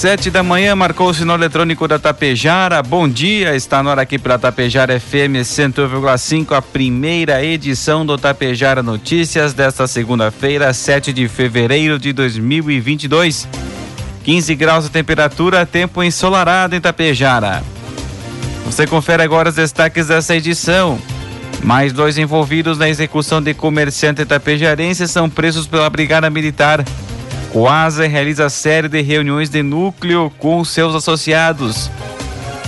Sete da manhã marcou o sinal eletrônico da Tapejara. Bom dia, está na hora aqui pela Tapejara FM 101,5, a primeira edição do Tapejara Notícias desta segunda-feira, 7 de fevereiro de 2022. 15 graus de temperatura, tempo ensolarado em Tapejara. Você confere agora os destaques dessa edição. Mais dois envolvidos na execução de comerciante tapejarense são presos pela Brigada Militar. Coasa realiza série de reuniões de núcleo com seus associados.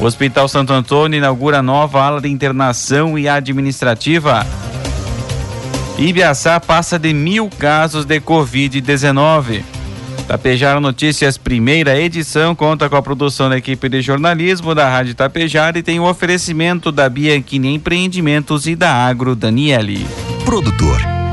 O Hospital Santo Antônio inaugura nova ala de internação e administrativa. Ibiaçá passa de mil casos de Covid-19. Tapejara Notícias, primeira edição, conta com a produção da equipe de jornalismo da Rádio Tapejara e tem o oferecimento da Bianchini Empreendimentos e da Agro Daniele. Produtor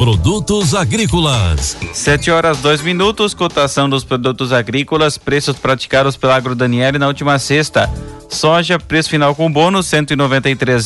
Produtos agrícolas. 7 horas 2 minutos, cotação dos produtos agrícolas, preços praticados pela Agro Daniele na última sexta. Soja, preço final com bônus, R$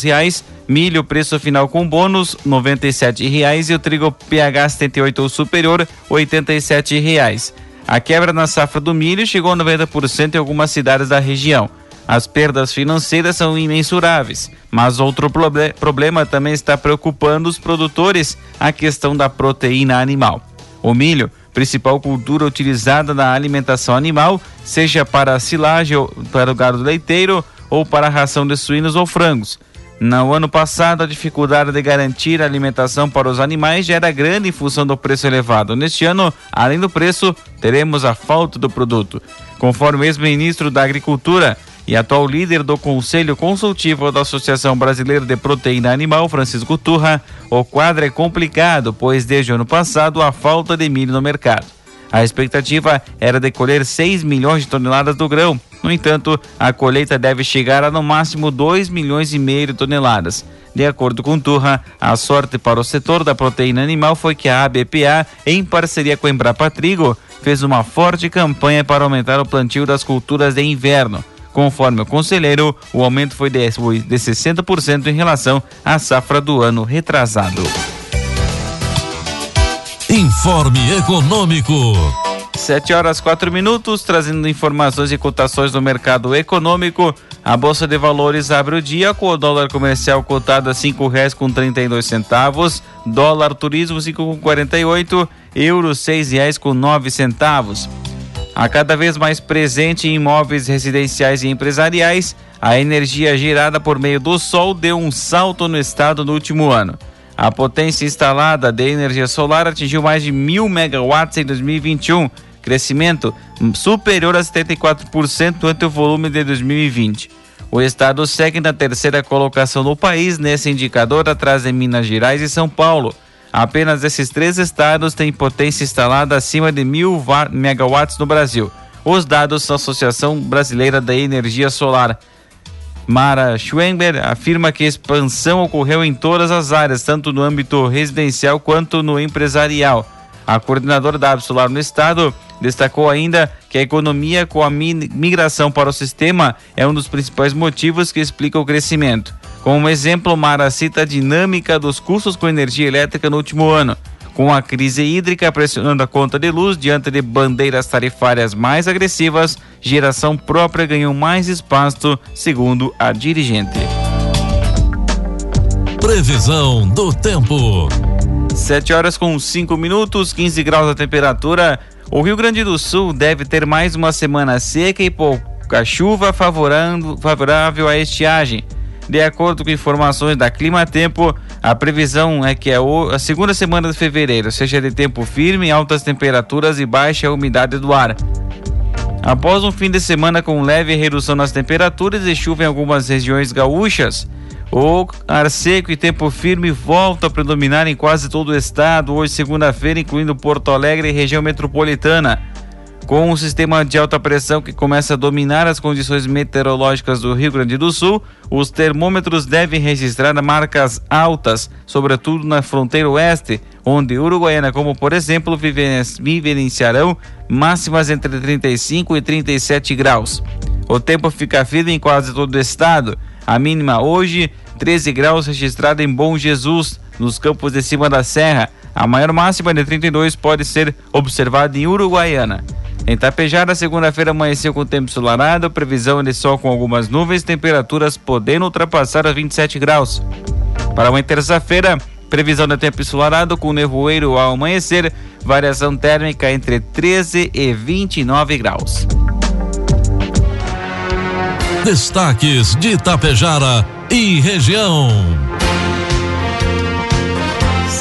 reais. Milho, preço final com bônus, R$ reais. E o trigo PH 78 ou superior, R$ reais. A quebra na safra do milho chegou a 90% em algumas cidades da região. As perdas financeiras são imensuráveis, mas outro proble problema também está preocupando os produtores: a questão da proteína animal. O milho, principal cultura utilizada na alimentação animal, seja para silagem ou para o gado leiteiro ou para a ração de suínos ou frangos. No ano passado, a dificuldade de garantir a alimentação para os animais já era grande em função do preço elevado. Neste ano, além do preço, teremos a falta do produto. Conforme o ex-ministro da Agricultura, e atual líder do Conselho Consultivo da Associação Brasileira de Proteína Animal, Francisco Turra, o quadro é complicado, pois desde o ano passado há falta de milho no mercado. A expectativa era de colher 6 milhões de toneladas do grão. No entanto, a colheita deve chegar a no máximo 2 milhões e meio de toneladas. De acordo com Turra, a sorte para o setor da proteína animal foi que a ABPA, em parceria com a Embrapa Trigo, fez uma forte campanha para aumentar o plantio das culturas de inverno. Conforme o conselheiro, o aumento foi de, de 60% em relação à safra do ano retrasado. Informe Econômico. 7 horas 4 minutos, trazendo informações e cotações do mercado econômico. A Bolsa de Valores abre o dia com o dólar comercial cotado a cinco reais com trinta e dois centavos, dólar turismo cinco com quarenta e oito, euro seis reais com nove centavos. A cada vez mais presente em imóveis residenciais e empresariais, a energia gerada por meio do sol deu um salto no estado no último ano. A potência instalada de energia solar atingiu mais de mil megawatts em 2021, crescimento superior a 74% ante o volume de 2020. O estado segue na terceira colocação no país nesse indicador, atrás de Minas Gerais e São Paulo. Apenas esses três estados têm potência instalada acima de mil megawatts no Brasil. Os dados da Associação Brasileira da Energia Solar. Mara Schwember afirma que a expansão ocorreu em todas as áreas, tanto no âmbito residencial quanto no empresarial. A coordenadora da Absolar no estado destacou ainda que a economia com a migração para o sistema é um dos principais motivos que explica o crescimento. Como exemplo, Mara cita a dinâmica dos custos com energia elétrica no último ano. Com a crise hídrica pressionando a conta de luz diante de bandeiras tarifárias mais agressivas, geração própria ganhou mais espaço, segundo a dirigente. Previsão do tempo. 7 horas com 5 minutos, 15 graus a temperatura. O Rio Grande do Sul deve ter mais uma semana seca e pouca chuva favorável à estiagem. De acordo com informações da Clima Tempo, a previsão é que a segunda semana de fevereiro seja de tempo firme, altas temperaturas e baixa umidade do ar. Após um fim de semana com leve redução nas temperaturas e chuva em algumas regiões gaúchas, o ar seco e tempo firme voltam a predominar em quase todo o estado, hoje segunda-feira, incluindo Porto Alegre e região metropolitana. Com um sistema de alta pressão que começa a dominar as condições meteorológicas do Rio Grande do Sul, os termômetros devem registrar marcas altas, sobretudo na fronteira oeste, onde Uruguaiana, como por exemplo, vivenciarão máximas entre 35 e 37 graus. O tempo fica firme em quase todo o estado. A mínima hoje, 13 graus registrada em Bom Jesus, nos campos de cima da serra. A maior máxima de 32 pode ser observada em Uruguaiana. Em Tapejara, segunda-feira amanheceu com tempo ensolarado, previsão de sol com algumas nuvens, temperaturas podendo ultrapassar os 27 graus. Para uma terça-feira, previsão de tempo ensolarado com nevoeiro ao amanhecer, variação térmica entre 13 e 29 graus. Destaques de Itapejara e região.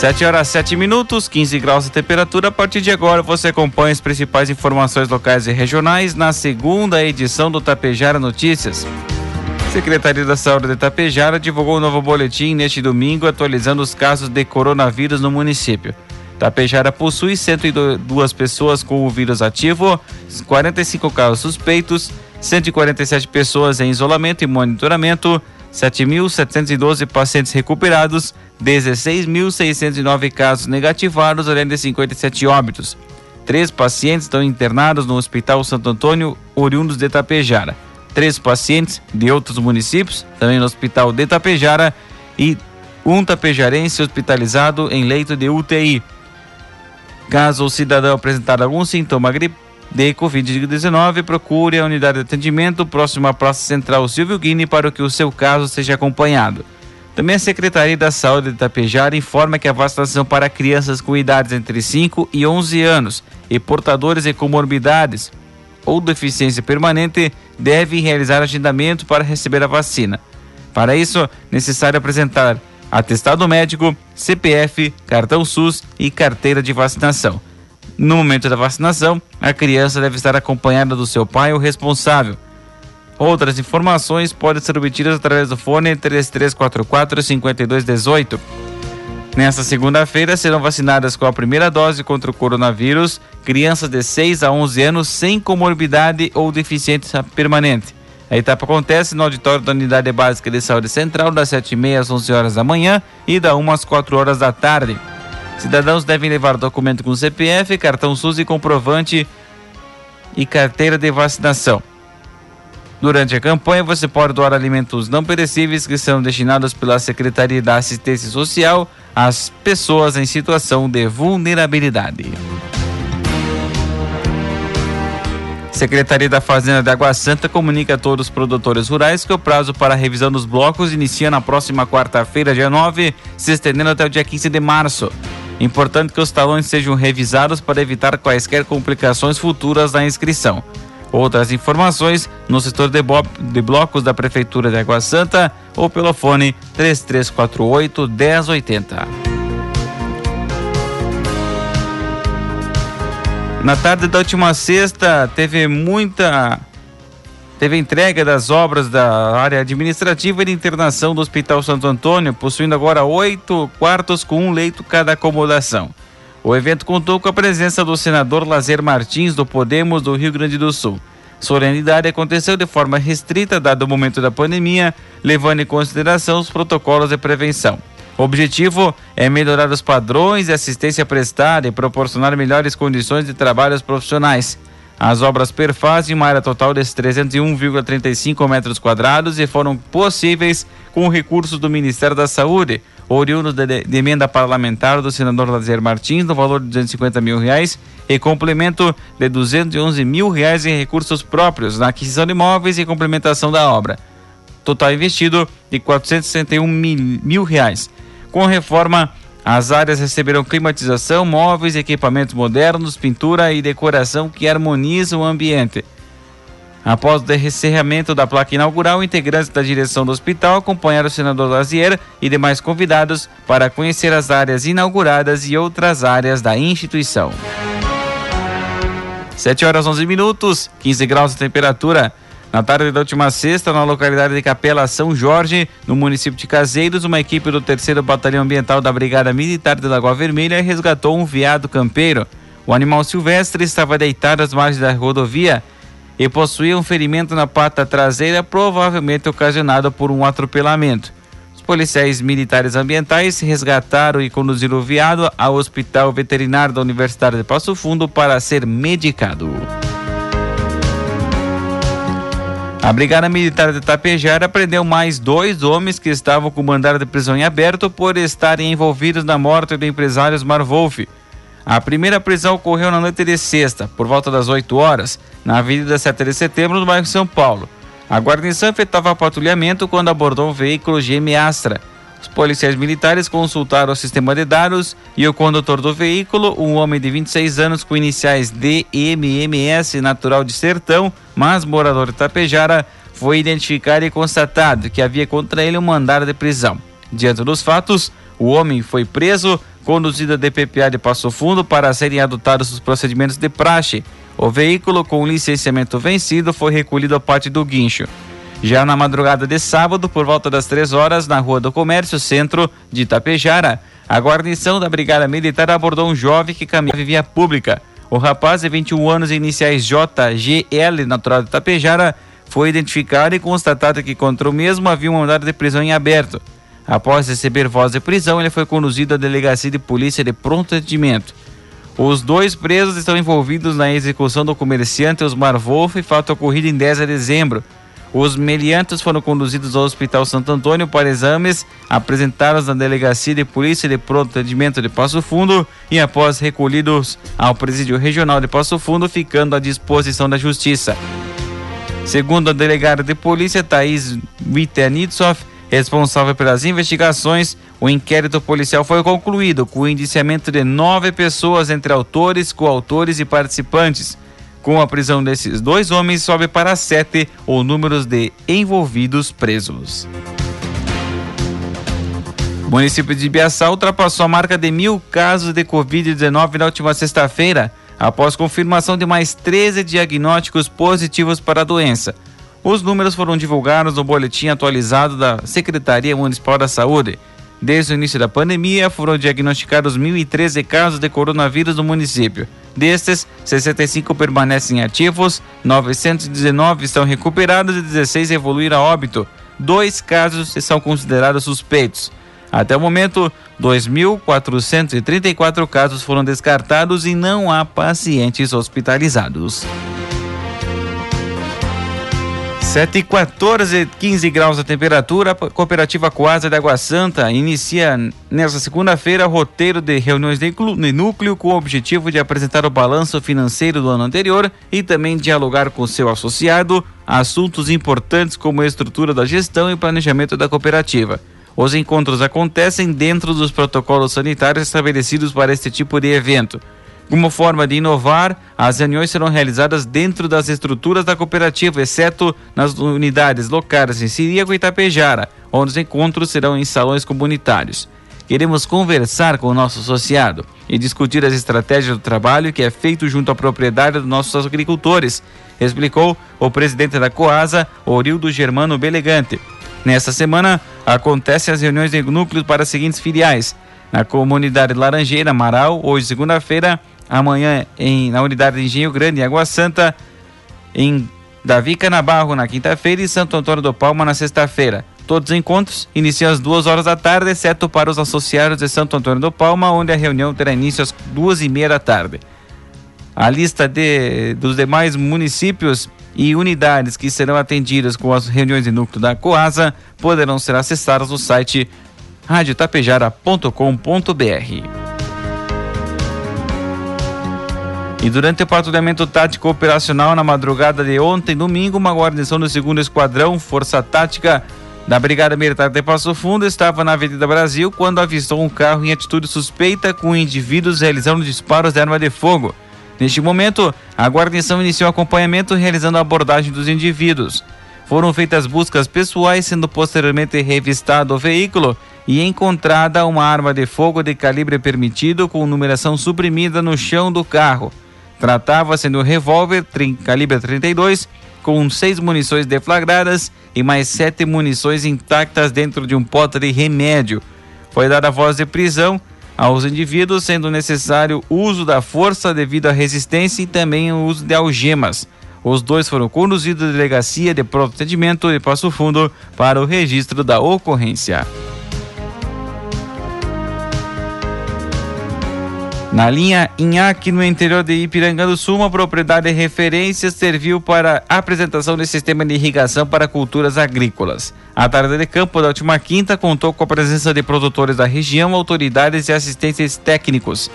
7 horas 7 minutos, 15 graus de temperatura. A partir de agora você acompanha as principais informações locais e regionais na segunda edição do Tapejara Notícias. Secretaria da Saúde de Tapejara divulgou um novo boletim neste domingo atualizando os casos de coronavírus no município. Tapejara possui 102 pessoas com o vírus ativo, 45 casos suspeitos, 147 pessoas em isolamento e monitoramento, 7.712 pacientes recuperados, 16.609 casos negativados, além de 57 óbitos. Três pacientes estão internados no Hospital Santo Antônio, oriundos de Tapejara. Três pacientes de outros municípios, também no Hospital de Tapejara, e um tapejarense hospitalizado em leito de UTI. Caso o cidadão apresentar algum sintoma gripe, de Covid-19, procure a unidade de atendimento próximo à Praça Central Silvio Guini para que o seu caso seja acompanhado. Também a Secretaria da Saúde de Itapejara informa que a vacinação para crianças com idades entre 5 e 11 anos e portadores de comorbidades ou deficiência permanente deve realizar agendamento para receber a vacina. Para isso, necessário apresentar atestado médico, CPF, cartão SUS e carteira de vacinação. No momento da vacinação, a criança deve estar acompanhada do seu pai ou responsável. Outras informações podem ser obtidas através do fone 3344 5218. Nesta segunda-feira serão vacinadas com a primeira dose contra o coronavírus crianças de 6 a 11 anos sem comorbidade ou deficiência permanente. A etapa acontece no auditório da Unidade Básica de Saúde Central das 7h30 às 11 horas da manhã e da 1 às 4 horas da tarde. Cidadãos devem levar documento com CPF, cartão SUS e comprovante e carteira de vacinação. Durante a campanha, você pode doar alimentos não perecíveis que são destinados pela Secretaria da Assistência Social às pessoas em situação de vulnerabilidade. Secretaria da Fazenda de Água Santa comunica a todos os produtores rurais que o prazo para a revisão dos blocos inicia na próxima quarta-feira, dia 9, se estendendo até o dia 15 de março. Importante que os talões sejam revisados para evitar quaisquer complicações futuras na inscrição. Outras informações no setor de, de blocos da Prefeitura de Água Santa ou pelo fone 3348 1080. Na tarde da última sexta, teve muita teve entrega das obras da área administrativa e de internação do Hospital Santo Antônio, possuindo agora oito quartos com um leito cada acomodação. O evento contou com a presença do senador Lazer Martins, do Podemos do Rio Grande do Sul. Solenidade aconteceu de forma restrita, dado o momento da pandemia, levando em consideração os protocolos de prevenção. O objetivo é melhorar os padrões de assistência prestada e proporcionar melhores condições de trabalho aos profissionais. As obras perfazem uma área total de 301,35 metros quadrados e foram possíveis com recursos do Ministério da Saúde, oriundo de, emenda parlamentar do senador Lazier Martins, no valor de 250 mil reais, e complemento de 211 mil reais em recursos próprios na aquisição de imóveis e complementação da obra. Total investido de 461 mil, mil reais. Com reforma, as áreas receberão climatização, móveis, equipamentos modernos, pintura e decoração que harmonizam o ambiente. Após o encerramento da placa inaugural, integrantes da direção do hospital acompanharam o senador Lazier e demais convidados para conhecer as áreas inauguradas e outras áreas da instituição. 7 horas 11 minutos, 15 graus de temperatura. Na tarde da última sexta, na localidade de Capela São Jorge, no município de Caseiros, uma equipe do 3 Batalhão Ambiental da Brigada Militar de Lagoa Vermelha resgatou um veado campeiro. O animal silvestre estava deitado às margens da rodovia e possuía um ferimento na pata traseira, provavelmente ocasionado por um atropelamento. Os policiais militares ambientais resgataram e conduziram o veado ao Hospital Veterinário da Universidade de Passo Fundo para ser medicado. A Brigada Militar de Tapejara prendeu mais dois homens que estavam com mandado de prisão em aberto por estarem envolvidos na morte do empresário Osmar Wolff. A primeira prisão ocorreu na noite de sexta, por volta das 8 horas, na Avenida 7 de Setembro, no bairro São Paulo. A guarnição efetuava patrulhamento quando abordou um veículo GM Astra. Os policiais militares consultaram o sistema de dados e o condutor do veículo, um homem de 26 anos com iniciais DMMS, natural de Sertão, mas morador de Tapejara, foi identificado e constatado que havia contra ele um mandado de prisão. Diante dos fatos, o homem foi preso conduzida de PPA de Passo Fundo para serem adotados os procedimentos de praxe. O veículo com licenciamento vencido foi recolhido a parte do guincho. Já na madrugada de sábado, por volta das três horas, na Rua do Comércio, centro de Itapejara, a guarnição da Brigada Militar abordou um jovem que caminhava via pública. O rapaz, de 21 anos, iniciais JGL, natural de Itapejara, foi identificado e constatado que contra o mesmo havia um mandado de prisão em aberto. Após receber voz de prisão, ele foi conduzido à delegacia de polícia de pronto atendimento. Os dois presos estão envolvidos na execução do comerciante Osmar Wolff, fato ocorrido em 10 de dezembro. Os meliantes foram conduzidos ao Hospital Santo Antônio para exames, apresentados na Delegacia de Polícia de Pronto Atendimento de Passo Fundo e após recolhidos ao Presídio Regional de Passo Fundo, ficando à disposição da Justiça. Segundo a delegada de polícia, Thaís Witernitsov, responsável pelas investigações, o inquérito policial foi concluído com o indiciamento de nove pessoas entre autores, coautores e participantes. Com a prisão desses dois homens, sobe para sete o número de envolvidos presos. O município de Ibiaçá ultrapassou a marca de mil casos de Covid-19 na última sexta-feira, após confirmação de mais 13 diagnósticos positivos para a doença. Os números foram divulgados no boletim atualizado da Secretaria Municipal da Saúde. Desde o início da pandemia, foram diagnosticados 1.013 casos de coronavírus no município. Destes, 65 permanecem ativos, 919 estão recuperados e 16 evoluíram a óbito. Dois casos são considerados suspeitos. Até o momento, 2.434 casos foram descartados e não há pacientes hospitalizados. 7 e 14, 15 graus a temperatura. A cooperativa Coasa de Água Santa inicia nesta segunda-feira roteiro de reuniões de núcleo com o objetivo de apresentar o balanço financeiro do ano anterior e também dialogar com seu associado assuntos importantes como a estrutura da gestão e planejamento da cooperativa. Os encontros acontecem dentro dos protocolos sanitários estabelecidos para este tipo de evento. Como forma de inovar, as reuniões serão realizadas dentro das estruturas da cooperativa, exceto nas unidades locais em Siríaco e Itapejara, onde os encontros serão em salões comunitários. Queremos conversar com o nosso associado e discutir as estratégias do trabalho que é feito junto à propriedade dos nossos agricultores, explicou o presidente da Coasa, Orildo Germano Belegante. Nesta semana, acontecem as reuniões de núcleos para as seguintes filiais. Na comunidade Laranjeira, Amaral, hoje segunda-feira, amanhã em, na unidade de Engenho Grande, em Água Santa, em Davi Canabarro na quinta-feira e Santo Antônio do Palma na sexta-feira. Todos os encontros iniciam às duas horas da tarde, exceto para os associados de Santo Antônio do Palma, onde a reunião terá início às duas e meia da tarde. A lista de, dos demais municípios e unidades que serão atendidas com as reuniões de núcleo da Coasa poderão ser acessadas no site radiotapejara.com.br. E durante o patrulhamento tático operacional na madrugada de ontem, domingo, uma guarnição do 2 Esquadrão, Força Tática da Brigada Militar de Passo Fundo, estava na Avenida Brasil quando avistou um carro em atitude suspeita com indivíduos realizando disparos de arma de fogo. Neste momento, a guarnição iniciou acompanhamento realizando a abordagem dos indivíduos. Foram feitas buscas pessoais, sendo posteriormente revistado o veículo e encontrada uma arma de fogo de calibre permitido com numeração suprimida no chão do carro. Tratava-se de um revólver calibre 32 com seis munições deflagradas e mais sete munições intactas dentro de um pote de remédio. Foi dada voz de prisão aos indivíduos, sendo necessário uso da força devido à resistência e também o uso de algemas. Os dois foram conduzidos à delegacia de pronto atendimento de Passo Fundo para o registro da ocorrência. Na linha Inhaque, no interior de Ipiranga do Sul, uma propriedade de referência serviu para apresentação de sistema de irrigação para culturas agrícolas. A tarde de campo da última quinta contou com a presença de produtores da região, autoridades e assistentes técnicos.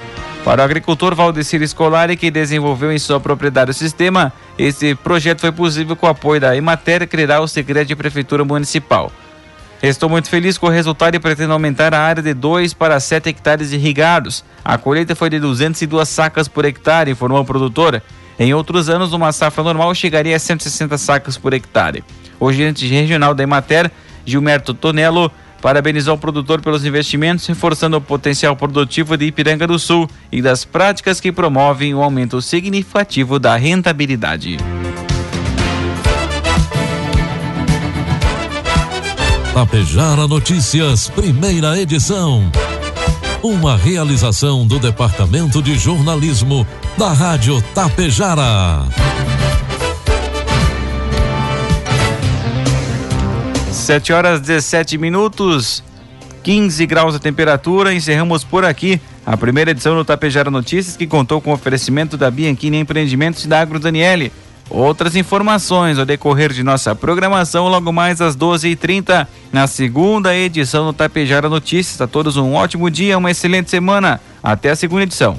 Para o agricultor Valdecir Escolari, que desenvolveu em sua propriedade o sistema, esse projeto foi possível com o apoio da Emater, o segredo de Prefeitura Municipal. Estou muito feliz com o resultado e pretendo aumentar a área de 2 para 7 hectares irrigados. A colheita foi de 202 sacas por hectare, informou a produtora. Em outros anos, uma safra normal chegaria a 160 sacas por hectare. O gerente regional da Emater, Gilberto Tonello, parabenizou o produtor pelos investimentos, reforçando o potencial produtivo de Ipiranga do Sul e das práticas que promovem o um aumento significativo da rentabilidade. Tapejara Notícias, primeira edição. Uma realização do Departamento de Jornalismo da Rádio Tapejara. Sete horas 17 minutos, 15 graus a temperatura. Encerramos por aqui a primeira edição do Tapejara Notícias, que contou com oferecimento da Bianchini Empreendimentos e da Agro Daniele. Outras informações ao decorrer de nossa programação logo mais às 12h30 na segunda edição do Tapejara Notícias. A todos um ótimo dia, uma excelente semana. Até a segunda edição.